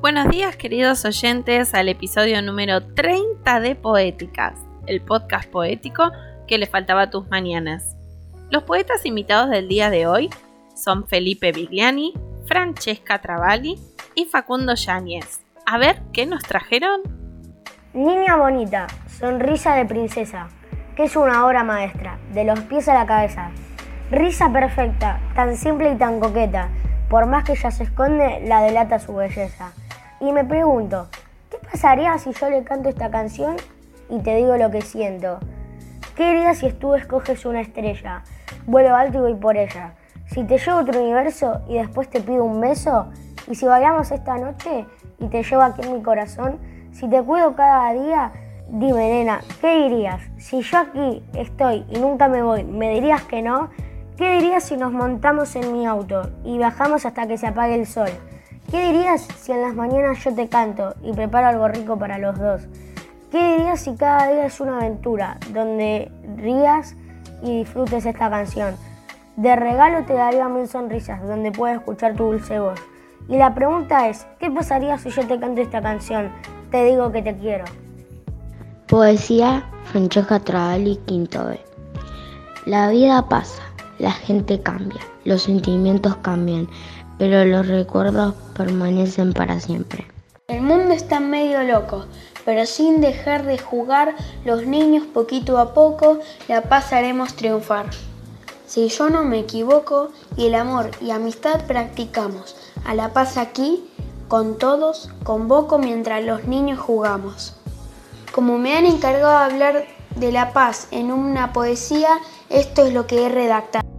Buenos días queridos oyentes al episodio número 30 de Poéticas, el podcast poético que le faltaba a tus mañanas. Los poetas invitados del día de hoy son Felipe Bigliani, Francesca Travalli y Facundo Yáñez. A ver, ¿qué nos trajeron? Niña bonita, sonrisa de princesa, que es una obra maestra, de los pies a la cabeza. Risa perfecta, tan simple y tan coqueta, por más que ella se esconde, la delata su belleza. Y me pregunto, ¿qué pasaría si yo le canto esta canción y te digo lo que siento? ¿Qué harías si tú escoges una estrella? Vuelo alto y voy por ella. Si te llevo a otro universo y después te pido un beso, y si bailamos esta noche y te llevo aquí en mi corazón, si te cuido cada día, dime nena, ¿qué dirías? Si yo aquí estoy y nunca me voy, ¿me dirías que no? ¿Qué dirías si nos montamos en mi auto y bajamos hasta que se apague el sol? ¿Qué dirías si en las mañanas yo te canto y preparo algo rico para los dos? ¿Qué dirías si cada día es una aventura donde rías y disfrutes esta canción? De regalo te daría mil sonrisas donde puedes escuchar tu dulce voz. Y la pregunta es, ¿qué pasaría si yo te canto esta canción? Te digo que te quiero. Poesía Francesca Travalli Quinto B. La vida pasa, la gente cambia, los sentimientos cambian, pero los recuerdos permanecen para siempre. El mundo está medio loco, pero sin dejar de jugar, los niños poquito a poco la pasaremos triunfar. Si yo no me equivoco, y el amor y amistad practicamos, a la paz aquí, con todos, convoco mientras los niños jugamos. Como me han encargado de hablar de la paz en una poesía, esto es lo que he redactado.